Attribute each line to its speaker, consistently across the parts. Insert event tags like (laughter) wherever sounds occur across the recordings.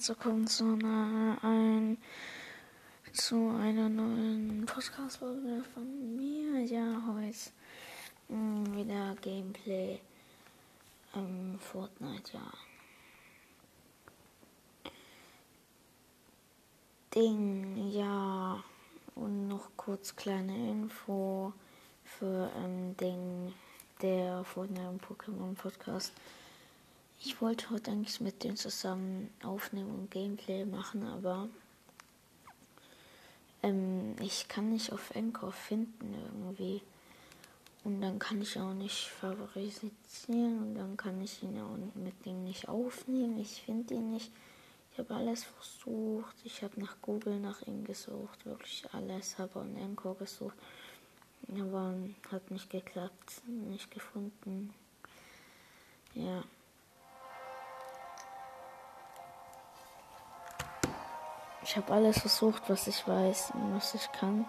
Speaker 1: herzlich willkommen zu einer, ein, zu einer neuen Podcast-Folge von mir. Ja, heute mh, hm, wieder Gameplay ähm, Fortnite, ja. Ding, ja. Und noch kurz kleine Info für ähm, Ding, der Fortnite und Pokémon Podcast. Ich wollte heute eigentlich mit denen zusammen aufnehmen und Gameplay machen, aber ähm, ich kann nicht auf Encore finden irgendwie. Und dann kann ich auch nicht favorisieren und dann kann ich ihn auch mit dem nicht aufnehmen. Ich finde ihn nicht. Ich habe alles versucht. Ich habe nach Google nach ihm gesucht. Wirklich alles. Habe an Encore gesucht. Aber hat nicht geklappt. Nicht gefunden. Ja. Ich habe alles versucht, was ich weiß und was ich kann.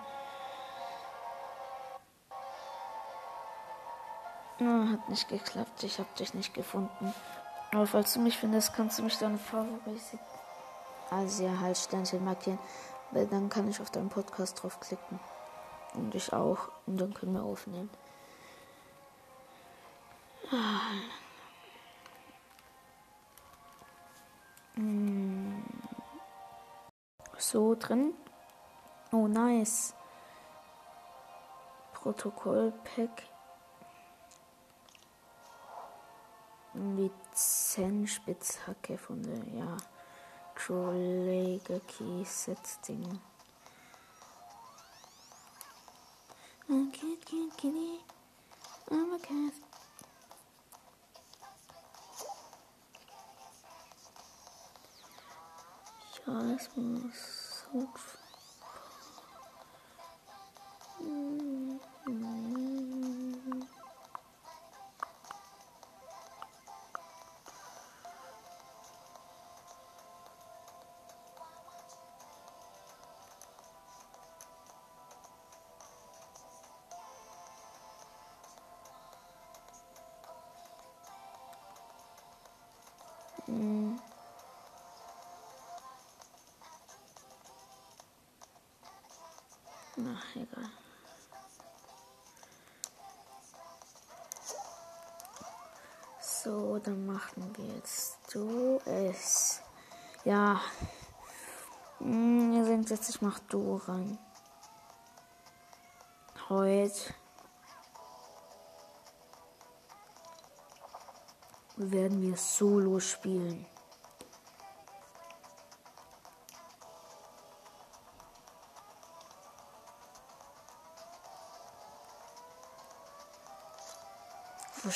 Speaker 1: No, hat nicht geklappt. Ich habe dich nicht gefunden. Aber falls du mich findest, kannst du mich dann favorisieren. Also ja, halt Sternchen markieren. Weil dann kann ich auf deinen Podcast draufklicken. Und ich auch. Und dann können wir aufnehmen. Ah. Hm so drin. Oh, nice. Protokollpack. Lizenzspitzhacke von der, ja. Trollege Key cat, kitty. I'm a cat. Ja, das muss. Mm. Ach, egal. So, dann machen wir jetzt du es. Ja. Hm, ihr seht jetzt, ich mach du rein. Heute werden wir Solo spielen.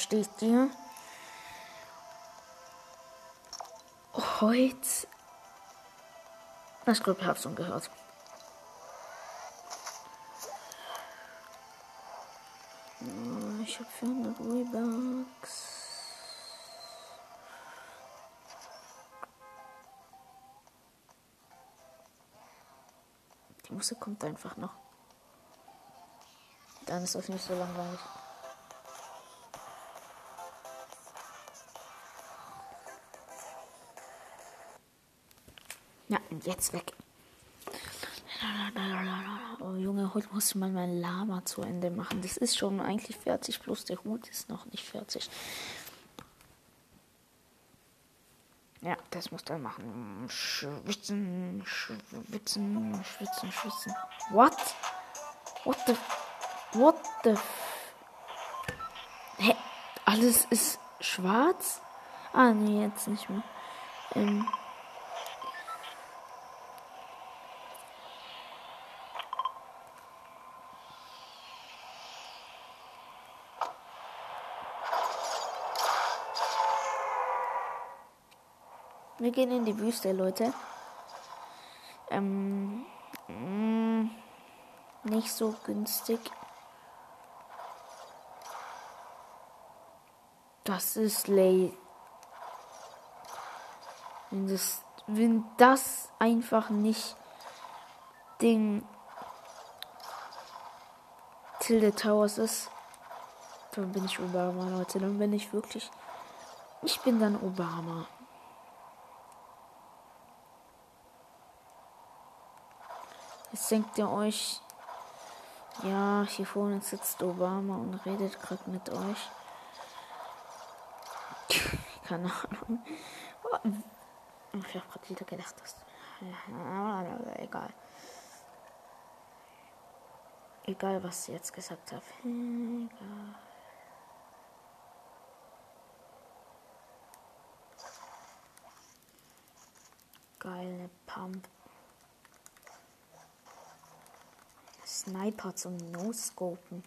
Speaker 1: Versteht ihr? Heute. Ich glaube, ihr habt es schon gehört. Ich habe 400 Rebucks. Die Musik kommt einfach noch. Dann ist es nicht so langweilig. Jetzt weg. Oh Junge, heute muss mal mein Lama zu Ende machen. Das ist schon eigentlich fertig, bloß der Hut ist noch nicht fertig. Ja, das muss dann machen. Schwitzen, schwitzen, schwitzen, schwitzen. What? What the? What the? Hä? Alles ist schwarz? Ah, nee, jetzt nicht mehr. Ähm. Wir gehen in die Wüste, Leute. Ähm, mh, mm, nicht so günstig. Das ist lay. Wenn das, wenn das einfach nicht Ding Tilde Towers ist, dann bin ich Obama, Leute. Dann bin ich wirklich. Ich bin dann Obama. Jetzt denkt ihr euch, ja, hier vorne sitzt Obama und redet gerade mit euch. Keine Ahnung. Ich habe gerade wieder gedacht, dass. (laughs) Egal. Egal, was sie jetzt gesagt habe. Egal. Geile Pump. Sniper zum No-Scopen.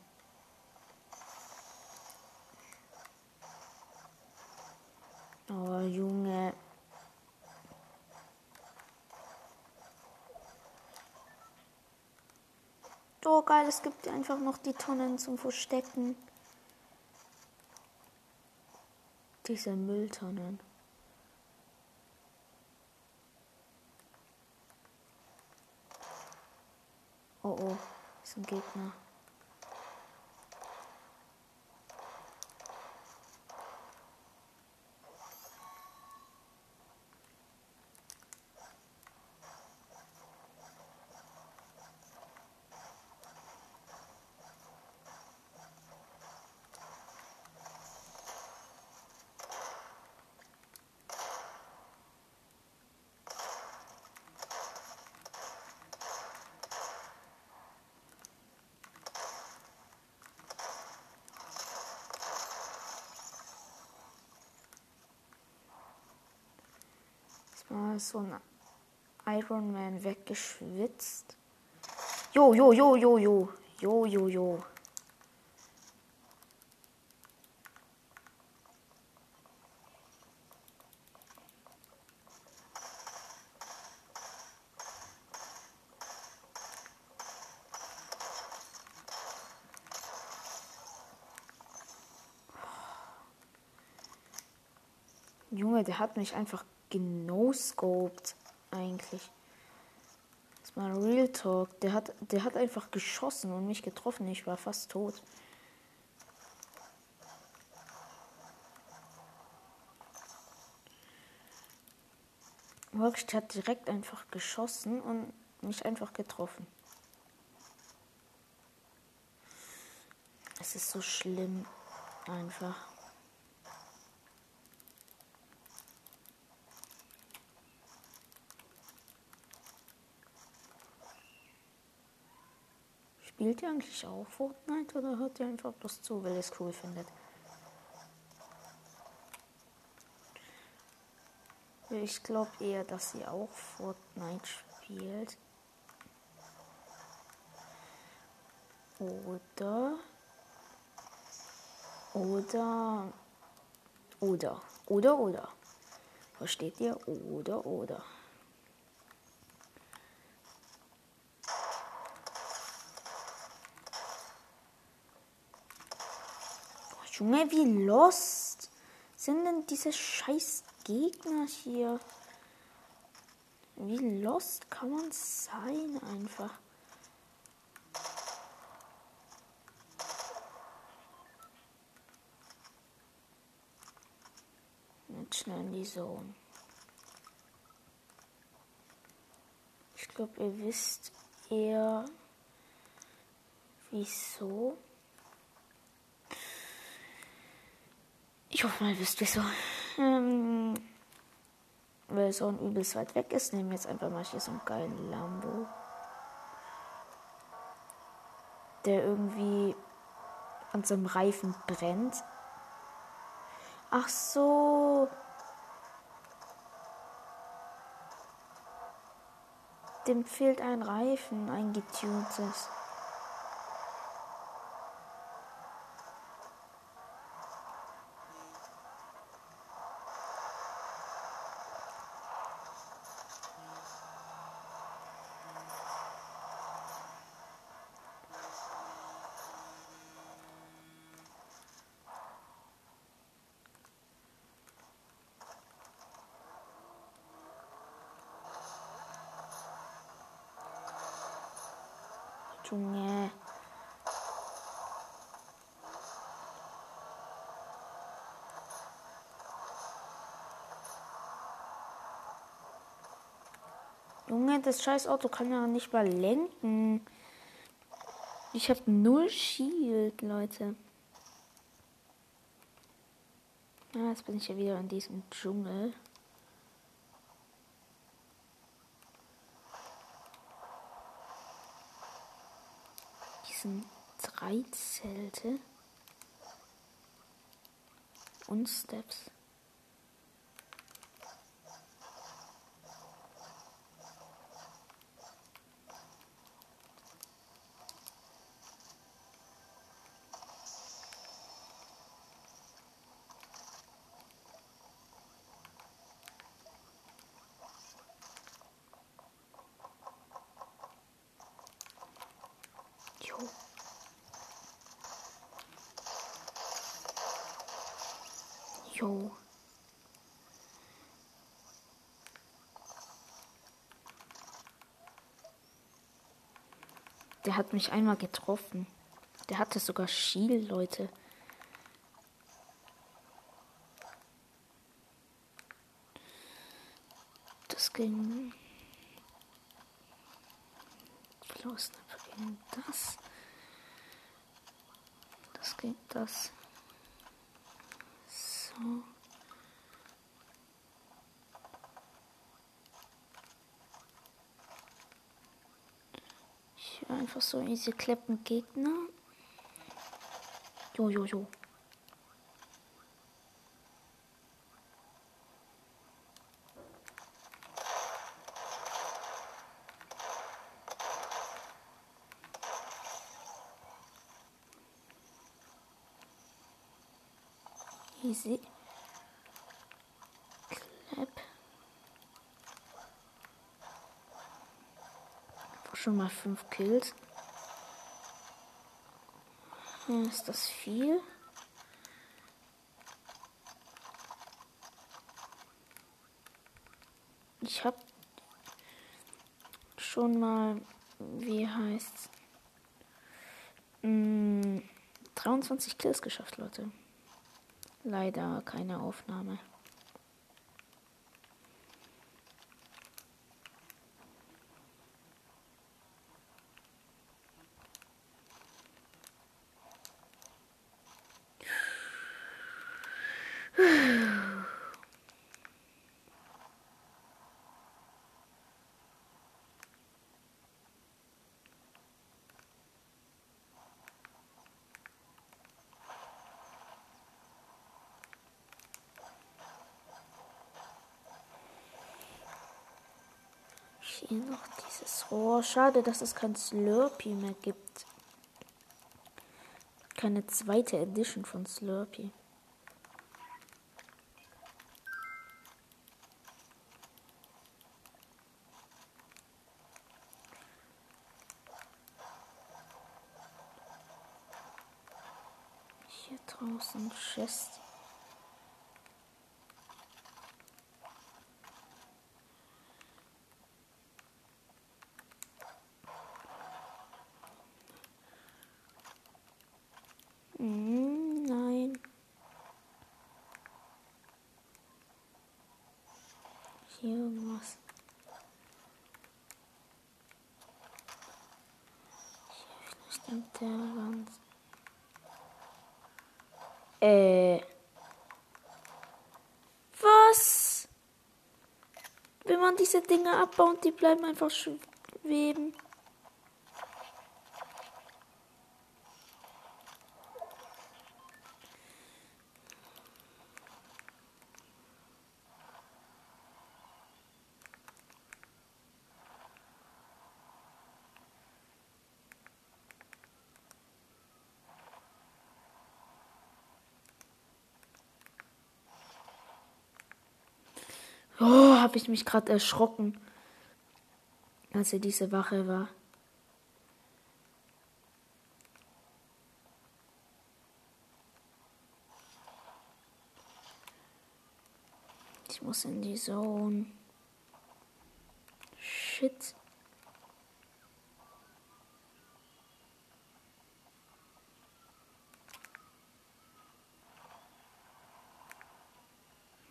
Speaker 1: Oh, Junge. Oh, geil, es gibt einfach noch die Tonnen zum Verstecken. Diese Mülltonnen. Oh ist ein Gegner. Mal so ein Iron Man weggeschwitzt. Jo, jo, jo, jo, jo. Jo, jo, jo. Junge, der hat mich einfach genoscoped eigentlich. Das war Real Talk. Der hat, der hat einfach geschossen und mich getroffen. Ich war fast tot. Wirklich, hat direkt einfach geschossen und mich einfach getroffen. Es ist so schlimm. Einfach. Spielt ihr eigentlich auch Fortnite oder hört ihr einfach bloß zu, weil ihr es cool findet? Ich glaube eher, dass sie auch Fortnite spielt. Oder. Oder. Oder. Oder, oder. Versteht ihr? Oder, oder. Junge, wie lost sind denn diese scheiß Gegner hier? Wie lost kann man sein einfach? Jetzt schnell in die Zone. Ich glaube, ihr wisst eher, wieso. Ich hoffe mal, wisst wieso. Ähm, weil so ein übelst weit weg ist, nehmen wir jetzt einfach mal hier so einen geilen Lambo. Der irgendwie an seinem Reifen brennt. Ach so. Dem fehlt ein Reifen, ein getuntes. Junge. Junge, das scheiß Auto kann ja nicht mal lenken. Ich habe null Shield, Leute. Ja, jetzt bin ich ja wieder in diesem Dschungel. Diesen drei Zelte und Steps. Jo. Jo. Der hat mich einmal getroffen. Der hatte sogar Shield, Leute. Das ging. Los, ging das. Das ging das. So. Ich will einfach so diese kleppen Gegner. Jo, jo, jo. Easy. Schon mal fünf Kills. Ist das viel? Ich habe schon mal, wie heißt 23 Kills geschafft, Leute. Leider keine Aufnahme. Hier noch Rohr. Schade, dass es kein Slurpee mehr gibt. Keine zweite Edition von Slurpee. Hier draußen Chest. Hm, nein. Hier irgendwas. Hier vielleicht an der Wand. Äh. Was? Wenn man diese Dinge abbaut, die bleiben einfach schweben. Oh, habe ich mich gerade erschrocken, als er diese Wache war. Ich muss in die Zone. Shit.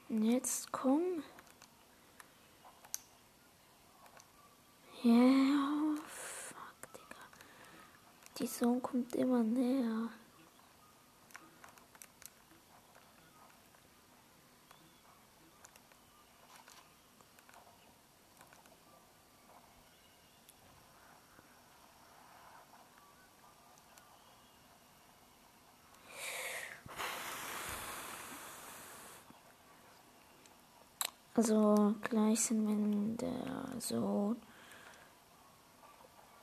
Speaker 1: Jetzt komm. Yeah, fuck, Digga. Die Zone kommt immer näher. Also gleich sind wir in der Zone.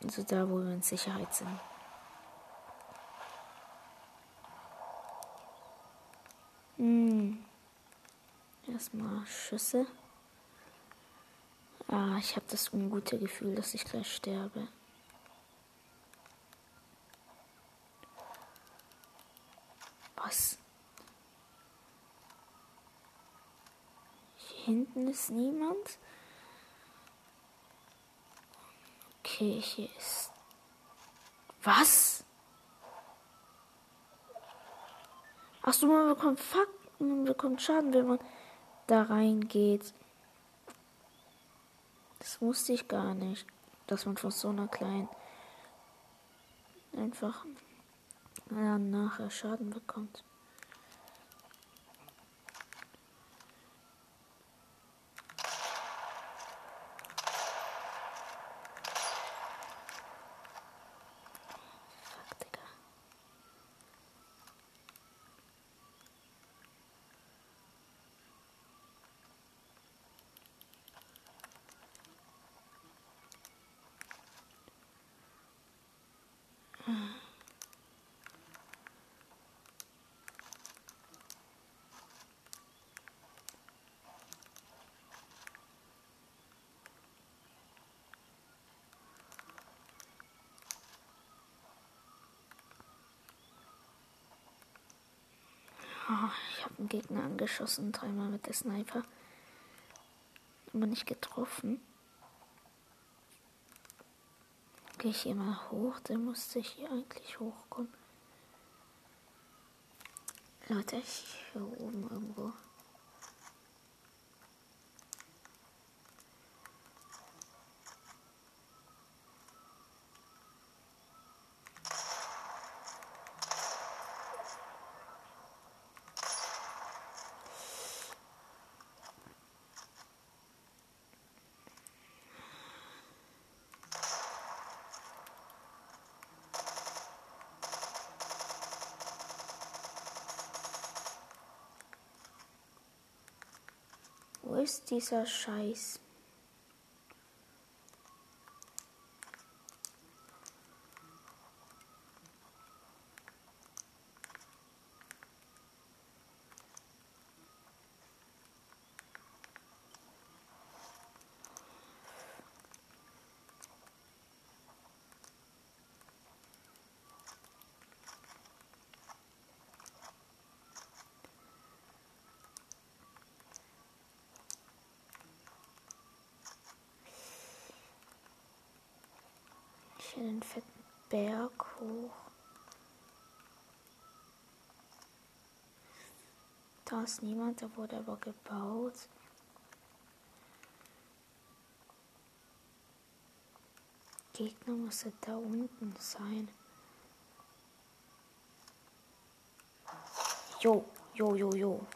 Speaker 1: Also da, wo wir in Sicherheit sind. Hm. Erstmal Schüsse. Ah, ich habe das ungute Gefühl, dass ich gleich sterbe. Was? hinten ist niemand. Hier ist. Was? Ach so, man bekommt Fuck, man bekommt Schaden, wenn man da reingeht. Das wusste ich gar nicht, dass man von so einer kleinen einfach nachher Schaden bekommt. Oh, ich habe angeschossen, dreimal mit der Sniper. Aber nicht getroffen. Gehe ich hier mal hoch, dann musste ich hier eigentlich hochkommen. Leute, hier oben irgendwo. Wo dieser Scheiß? hier den fetten Berg hoch. Da ist niemand, da wurde aber gebaut. Gegner muss da unten sein. Jo, jo, jo, jo.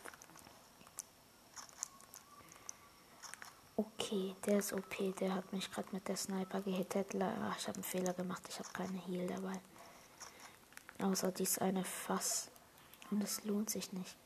Speaker 1: Okay, der ist OP. Der hat mich gerade mit der Sniper gehittet. Ach, ich habe einen Fehler gemacht. Ich habe keine Heal dabei. Außer dies eine Fass. Und es lohnt sich nicht.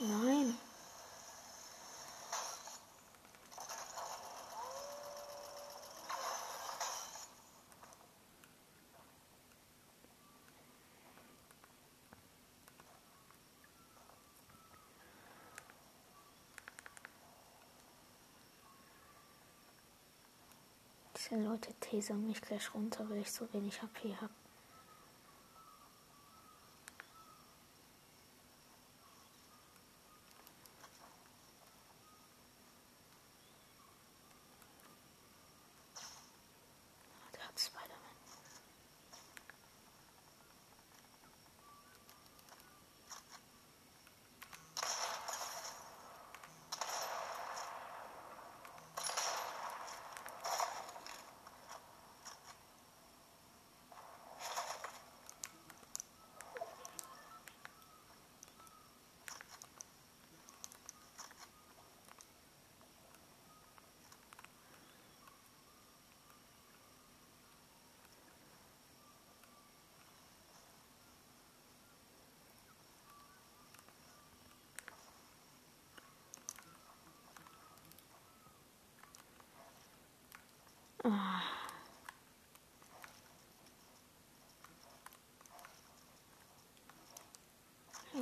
Speaker 1: Nein. Diese Leute tasern mich gleich runter, weil ich so wenig HP habe.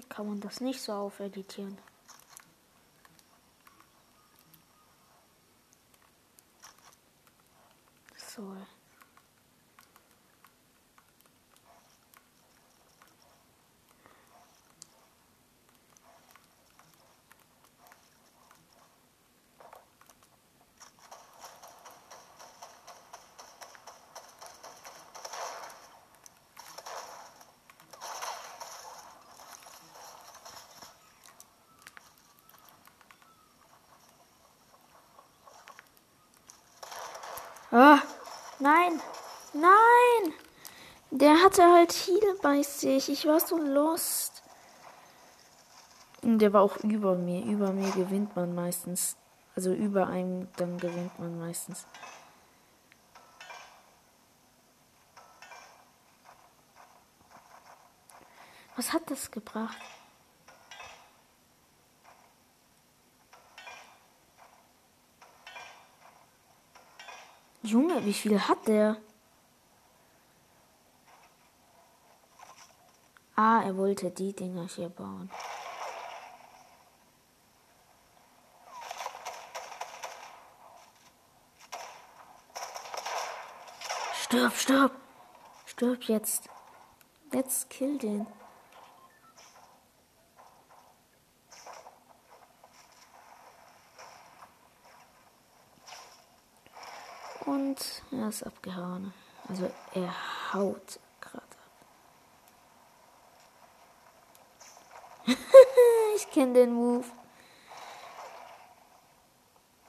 Speaker 1: Kann man das nicht so aufeditieren? Ah, nein, nein. Der hatte halt Heal bei sich. Ich war so lost. Und der war auch über mir. Über mir gewinnt man meistens. Also über einem, dann gewinnt man meistens. Was hat das gebracht? Junge, wie viel hat der? Ah, er wollte die Dinger hier bauen. Stirb, stirb. Stirb jetzt. Jetzt kill den. Und er ist abgehauen. Also er haut gerade ab. (laughs) ich kenne den Move.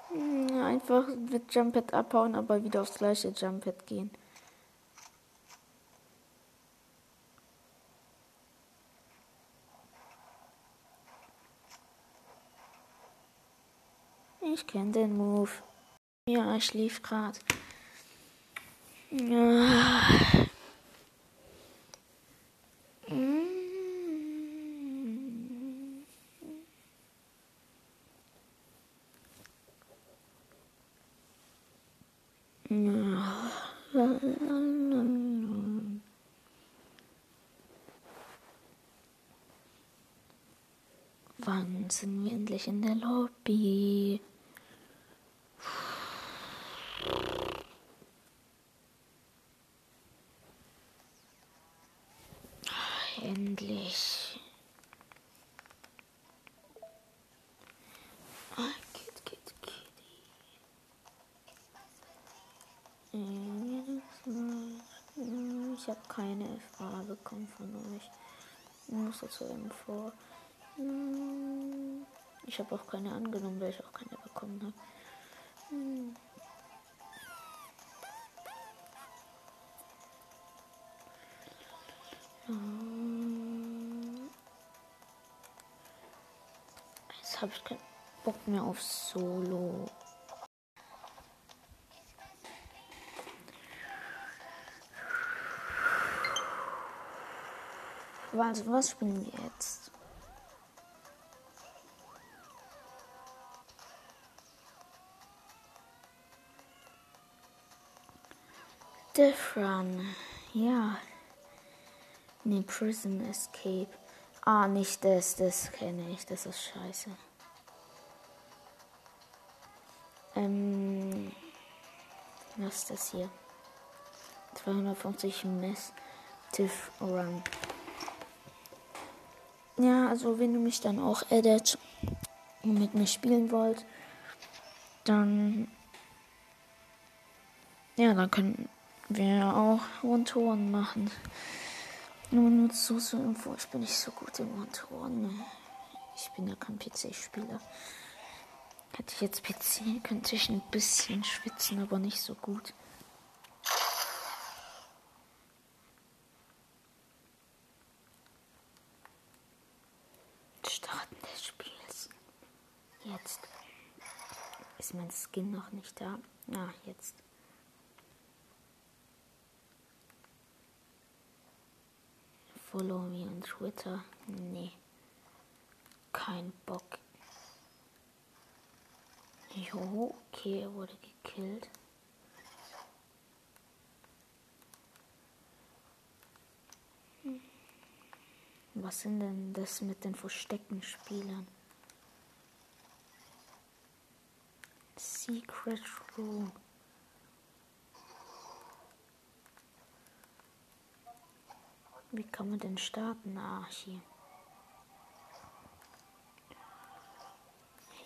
Speaker 1: Hm, einfach mit Jumphead abhauen, aber wieder aufs gleiche Jumphead gehen. Ich kenne den Move. Ja, ich schlief gerade. Wann sind wir endlich in der Lobby? Endlich. Ah, Kid, Kid, Kitty. Ich habe keine FA bekommen von euch. Muss dazu Info. Ich habe auch keine angenommen, weil ich auch keine bekommen habe. Jetzt habe ich keinen Bock mehr auf Solo. Also, was spielen wir jetzt? Death Run. Ja. Nee, Prison Escape. Ah, nicht das. Das kenne ich. Das ist scheiße. Ähm. Was ist das hier? 250 Massive Run. Ja, also wenn du mich dann auch edit und mit mir spielen wollt, dann ja, dann können wir auch One-to-One machen. Nur, nur so zur Info, ich bin nicht so gut im One-to-One. Ich bin ja kein PC-Spieler. Hätte ich jetzt PC, könnte ich ein bisschen schwitzen, aber nicht so gut. Starten des Spiels. Jetzt ist mein Skin noch nicht da. Na, ah, jetzt. Follow me on Twitter. Nee. Kein Bock. Jo, okay, er wurde gekillt. Was sind denn das mit den versteckten Spielern? Secret Room. Wie kann man denn starten? Ah, hier.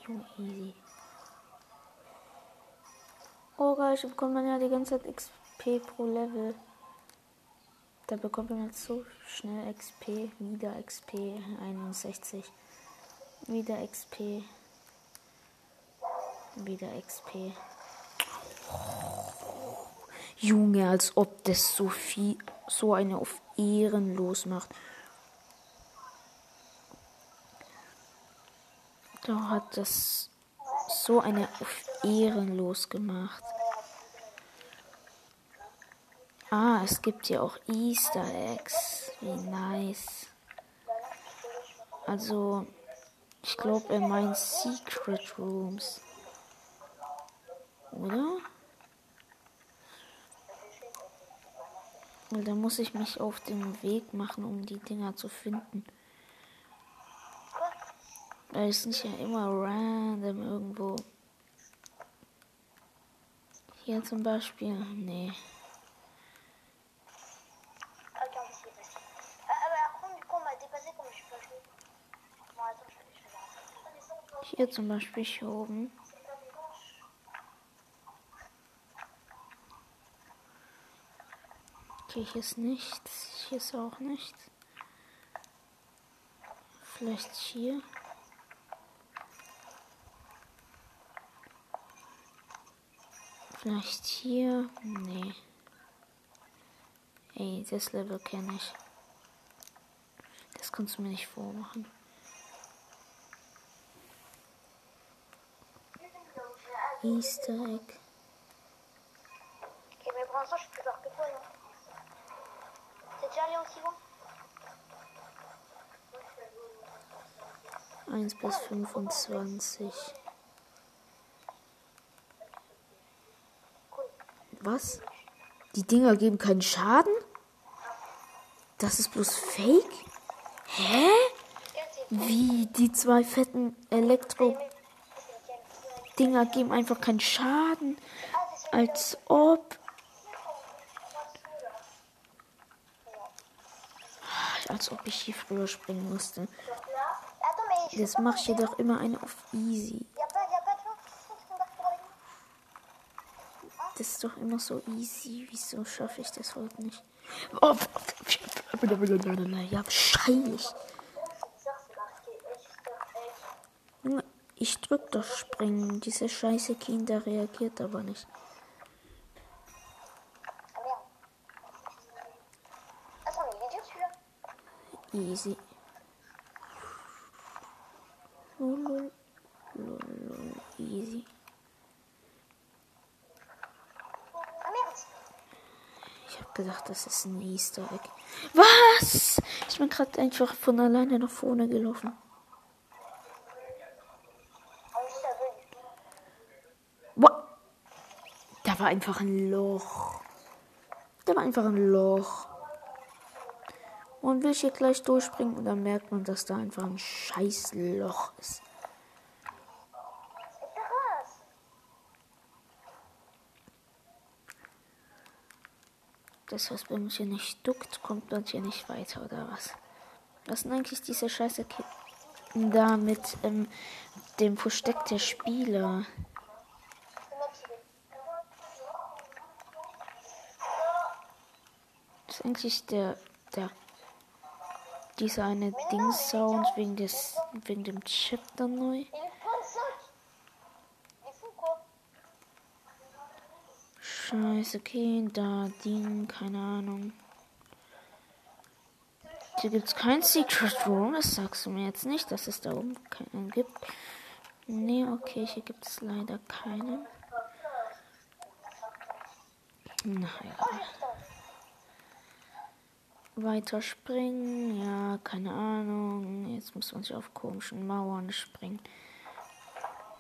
Speaker 1: Junge, easy. Oh geil, ich bekomme ja die ganze Zeit XP pro Level. Da bekommt man so schnell XP. Wieder XP 61. Wieder XP. Wieder XP. Junge, als ob das so viel, so eine auf ehrenlos macht. Da hat das so eine auf ehrenlos gemacht. Ah, es gibt hier auch Easter Eggs. Wie nice. Also, ich glaube, er meint Secret Rooms. Oder? Weil da muss ich mich auf den Weg machen, um die Dinger zu finden. Weil es nicht ja immer random irgendwo. Hier zum Beispiel. Nee. Hier zum Beispiel hier oben. Okay, hier ist nichts. Hier ist auch nichts. Vielleicht hier. Vielleicht hier. Nee. Ey, das Level kenne ich. Das kannst du mir nicht vormachen. Easter Egg.
Speaker 2: Ok, mais pour l'instant, je suis plus fort que toi, non T'es déjà allé aussi loin
Speaker 1: 1 bis 25. Was? Die Dinger geben keinen Schaden? Das ist bloß Fake? Hä? Wie die zwei fetten Elektro-Dinger geben einfach keinen Schaden? Als ob. Als ob ich hier früher springen musste. Jetzt mache ich jedoch immer eine auf easy. Das ist doch immer so easy. Wieso schaffe ich das heute nicht? Oh, ja, wahrscheinlich. Junge, ich drück doch springen. Diese scheiße Kinder reagiert aber nicht. Easy. Lol, lol, easy. Ich habe gedacht, das ist ein Easter Egg. Was? Ich bin gerade einfach von alleine nach vorne gelaufen.
Speaker 2: Ah oui, ça veut.
Speaker 1: What? War einfach ein Loch. Da war einfach ein Loch. Und will ich hier gleich durchspringen und dann merkt man, dass da einfach ein scheiß Loch ist. Das, was bei uns hier nicht duckt, kommt dann hier nicht weiter, oder was? Was sind eigentlich diese scheiße da mit ähm, dem Versteck der Spieler? Ist eigentlich der, der, dieser eine Dings-Sound wegen des, wegen dem Chip dann neu.
Speaker 2: Il est 25 Il est fou quoi
Speaker 1: Scheiße, okay, da Ding, keine Ahnung. Hier gibt's kein Secret Room, das sagst du mir jetzt nicht, dass es da oben keinen gibt. Nee, okay, hier gibt es leider keinen. Na egal. Weiter springen, ja, keine Ahnung. Jetzt muss man sich auf komischen Mauern springen.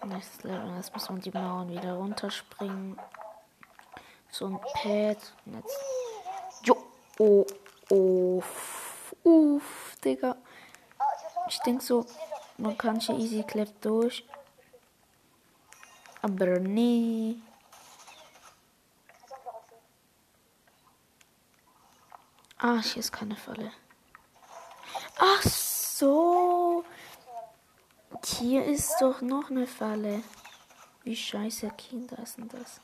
Speaker 1: Nächstes Level, jetzt muss man die Mauern wieder runterspringen. So ein Pad. Und jetzt. Jo, oh, oh, Uff, Digga.
Speaker 2: Ich hab schon.
Speaker 1: Ich denk so, man kann hier easy clap durch. Aber nee.
Speaker 2: Kannst einfach aufhören.
Speaker 1: Ah, hier ist keine Falle. Ach so. Hier ist doch noch eine Falle. Wie scheiße Kinder denn das?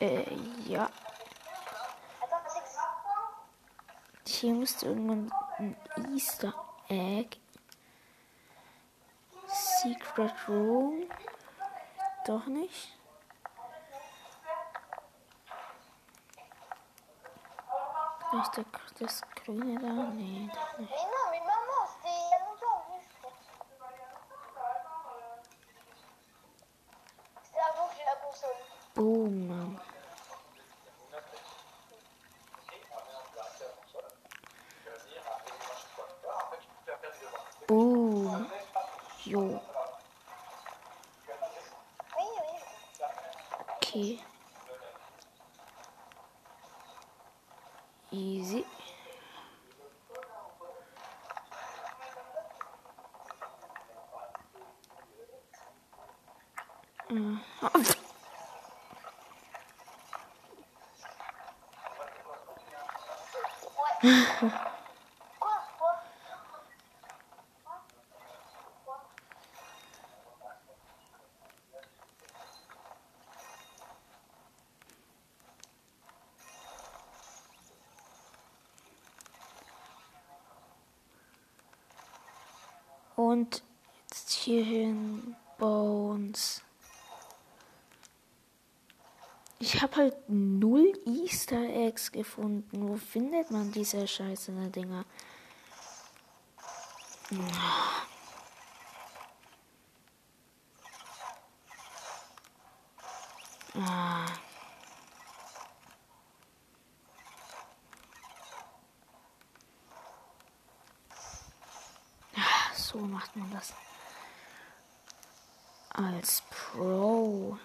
Speaker 1: Äh, ja. Hier müsste irgendwann ein Easter Egg. Secret Room. Doch nicht. festa é da
Speaker 2: Screen da Unida. Puma. Puma. Que.
Speaker 1: Easy. Und jetzt hierhin Bones. Ich habe halt null Easter Eggs gefunden. Wo findet man diese scheiße Dinger? Ah. Ah, So macht man das. Als Pro.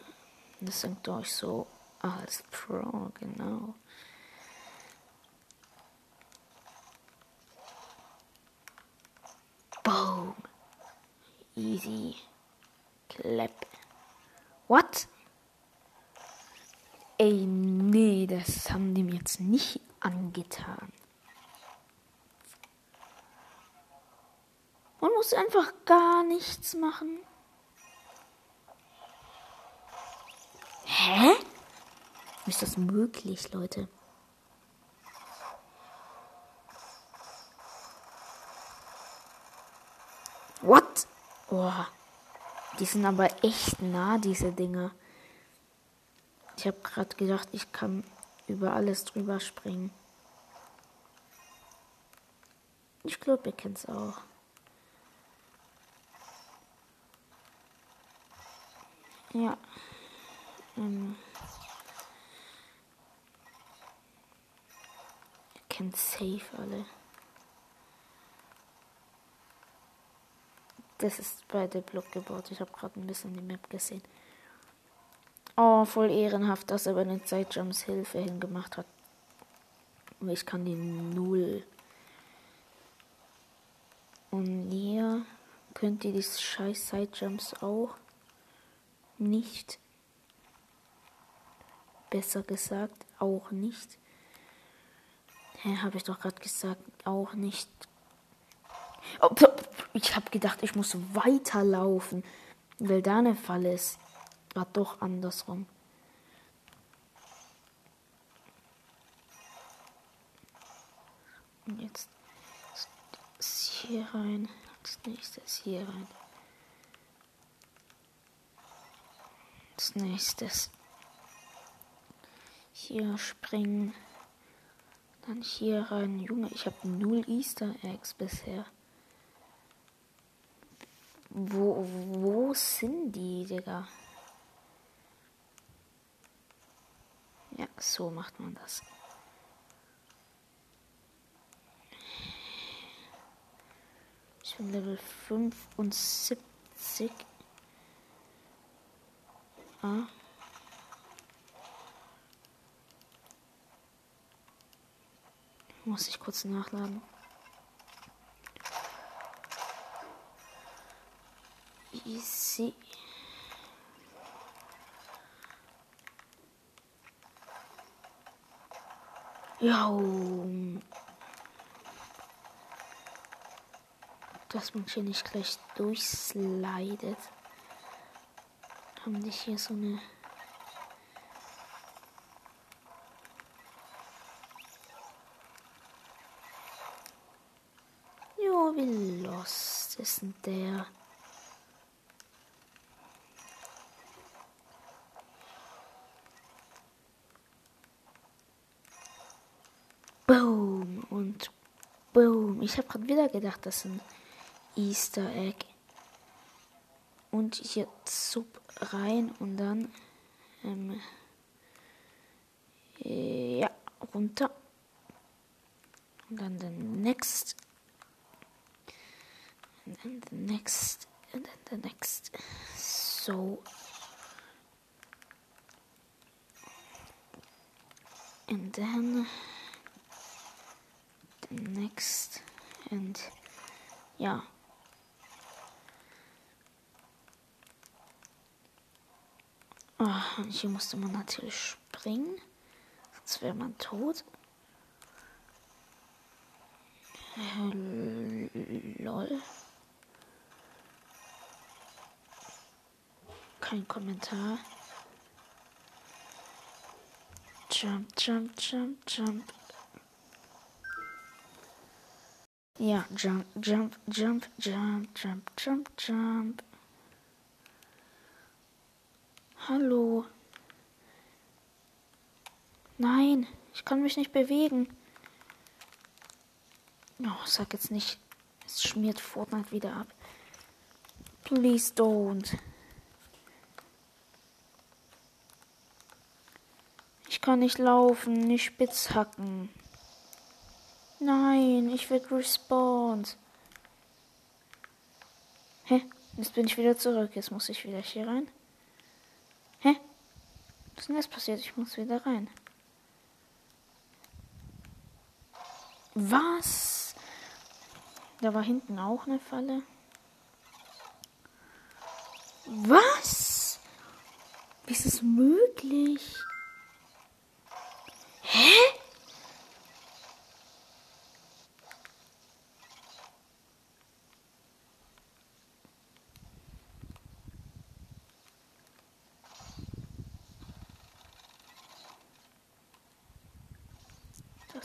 Speaker 1: Das sagt euch so. Als Pro, genau. Boom. Easy. Clap. What? Ey, nee, das haben die mir jetzt nicht angetan. Man muss einfach gar nichts machen. Hä? Wie ist das möglich, Leute? What? Oh, die sind aber echt nah, diese Dinger. Ich habe gerade gedacht, ich kann über alles drüber springen. Ich glaube, ihr kennt's auch. Ja. Ähm. Kennt safe alle. Das ist bei der Block gebaut. Ich habe gerade ein bisschen die Map gesehen. Oh, voll ehrenhaft, dass er bei den Sidejumps Hilfe hingemacht hat. Ich kann die null. Und ihr könnt ihr die scheiß Sidejumps auch nicht. Besser gesagt, auch nicht. Hä, habe ich doch gerade gesagt, auch nicht. Oh, ich habe gedacht, ich muss weiterlaufen, weil da eine Falle ist. War doch andersrum. Und jetzt hier rein, als nächstes hier rein. Als nächstes hier springen. Dann hier rein. Junge, ich habe null Easter Eggs bisher. Wo, wo sind die, Digga? Ja, so macht man das. Ich bin Level 75. Ah. Muss ich kurz nachladen. Easy. Ja. Dass man hier nicht gleich durchslidet. Haben die hier so eine. Jo, wie lost ist denn der? Boom und Boom. Ich habe gerade wieder gedacht, das ist ein Easter Egg. Und hier Sub rein und dann ähm, äh, ja runter und dann the next and then the next and then the next so and then next and ja. Oh, hier musste man natürlich springen, sonst wäre man tot. Äh, lol. Kein Kommentar. Jump, jump, jump, jump. Ja, jump, jump, jump, jump, jump, jump, jump. Hallo. Nein, ich kann mich nicht bewegen. Oh, sag jetzt nicht. Es schmiert Fortnite wieder ab. Please don't. Kann nicht laufen, nicht spitz hacken. Nein, ich werde respawned. Hä? Jetzt bin ich wieder zurück. Jetzt muss ich wieder hier rein. Hä? Was ist denn jetzt passiert? Ich muss wieder rein. Was? Da war hinten auch eine Falle. Was? Wie ist es möglich? Hä?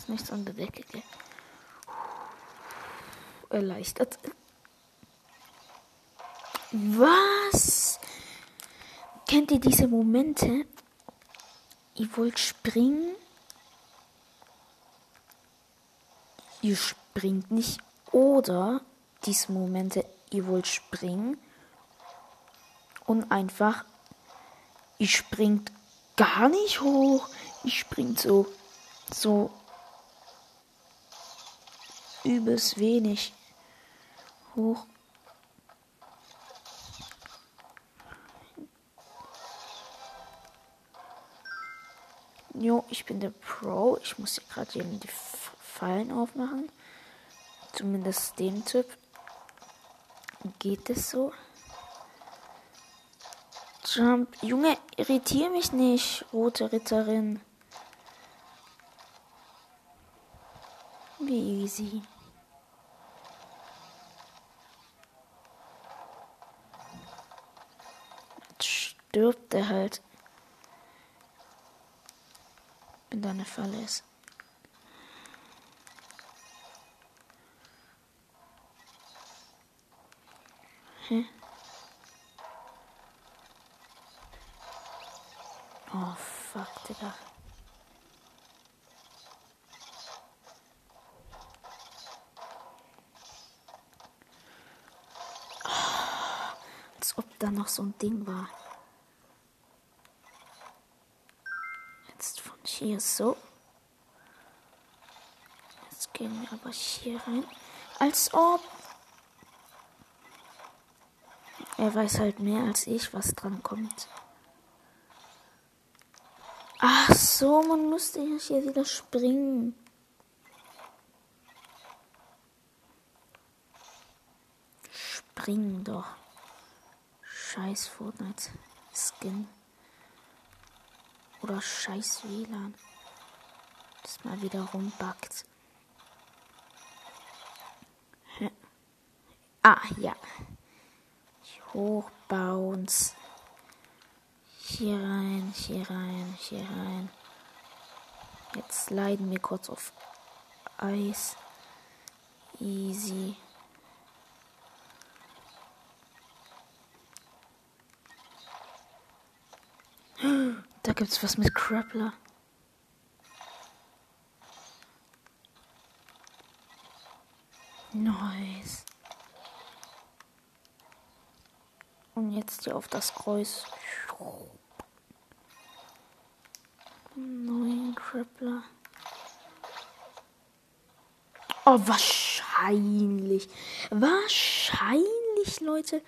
Speaker 1: ist nichts an der Decke. Gell? Erleichtert. Was? Kennt ihr diese Momente? Ihr wollt springen. Ihr springt nicht. Oder diese Momente, ihr wollt springen. Und einfach, ihr springt gar nicht hoch. Ihr springt so, so übelst wenig hoch. Jo, ich bin der Pro. Ich muss hier gerade eben die Fallen aufmachen. Zumindest den Typ. Geht es so? Jump. Junge, irritiere mich nicht, rote Ritterin. Wie easy. stirbt er halt. Wenn da eine Falle ist. Hä? Oh, fuck, Digga. Als ob da noch so ein Ding war. hier so. Jetzt gehen wir aber hier rein. Als ob. Er weiß halt mehr als ich, was dran kommt. Ach so, man müsste ja hier wieder springen. Springen doch. Scheiß Fortnite Skin. Oder scheiß WLAN. Das mal wieder rumbackt. Ah, ja. Hochbounce. Hier rein, hier rein, hier rein. Jetzt leiden wir kurz auf Eis. Easy. (gasps) Da gibt's was mit Crappler. Nice. Hier auf das Kreuz. Neuen Crippler. Oh, wahrscheinlich. Wahrscheinlich, Leute.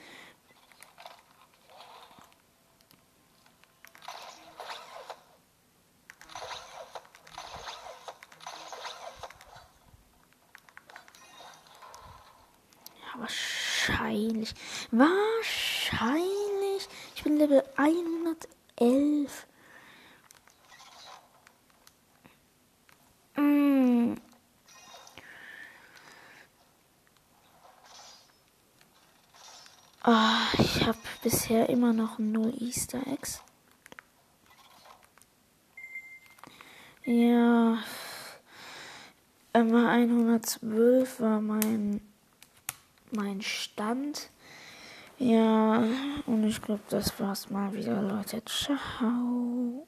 Speaker 1: Ja, wahrscheinlich. Wahrscheinlich. Ich bin Level 111. Mm. Ah, ich habe bisher immer noch null Easter Eggs. Ja, immer 112 war mein mein Stand. Ja, und ich glaube, das war's mal wieder, Leute. Ciao.